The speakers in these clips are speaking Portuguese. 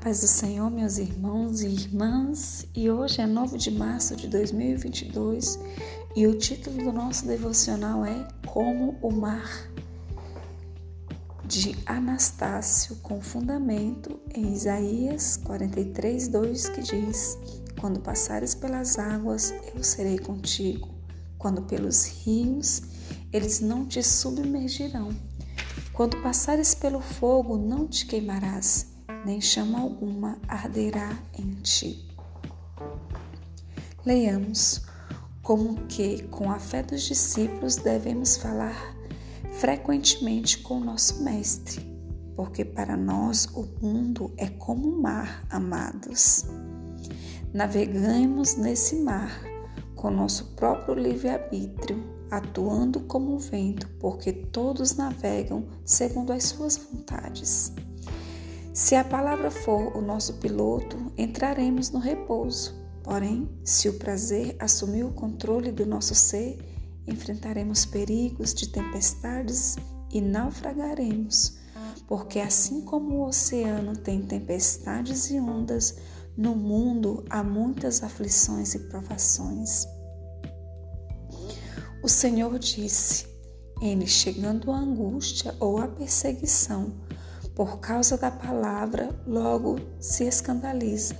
paz do Senhor, meus irmãos e irmãs, e hoje é 9 de março de 2022 e o título do nosso devocional é Como o Mar, de Anastácio, com fundamento em Isaías 43, 2, que diz: Quando passares pelas águas, eu serei contigo, quando pelos rios, eles não te submergirão. Quando passares pelo fogo, não te queimarás nem chama alguma arderá em ti. Leiamos como que, com a fé dos discípulos, devemos falar frequentemente com o nosso Mestre, porque para nós o mundo é como um mar, amados. Navegamos nesse mar com nosso próprio livre-arbítrio, atuando como o vento, porque todos navegam segundo as suas vontades. Se a palavra for o nosso piloto, entraremos no repouso. Porém, se o prazer assumir o controle do nosso ser, enfrentaremos perigos de tempestades e naufragaremos. Porque assim como o oceano tem tempestades e ondas, no mundo há muitas aflições e provações. O Senhor disse: Ele chegando a angústia ou a perseguição, por causa da palavra, logo se escandaliza.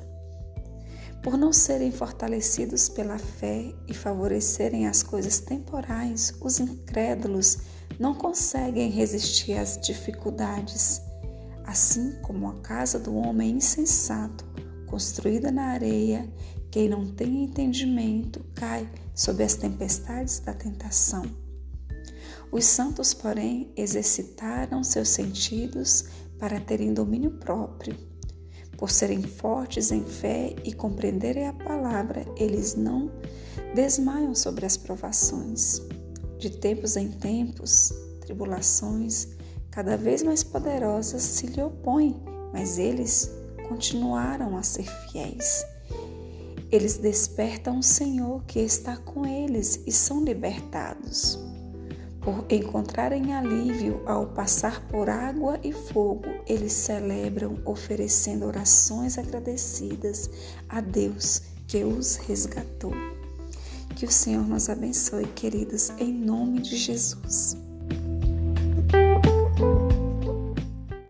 Por não serem fortalecidos pela fé e favorecerem as coisas temporais, os incrédulos não conseguem resistir às dificuldades. Assim como a casa do homem insensato, construída na areia, quem não tem entendimento cai sob as tempestades da tentação. Os santos, porém, exercitaram seus sentidos para terem domínio próprio. Por serem fortes em fé e compreenderem a palavra, eles não desmaiam sobre as provações. De tempos em tempos, tribulações cada vez mais poderosas se lhe opõem, mas eles continuaram a ser fiéis. Eles despertam o Senhor que está com eles e são libertados por encontrarem alívio ao passar por água e fogo, eles celebram oferecendo orações agradecidas a Deus que os resgatou. Que o Senhor nos abençoe, queridos, em nome de Jesus.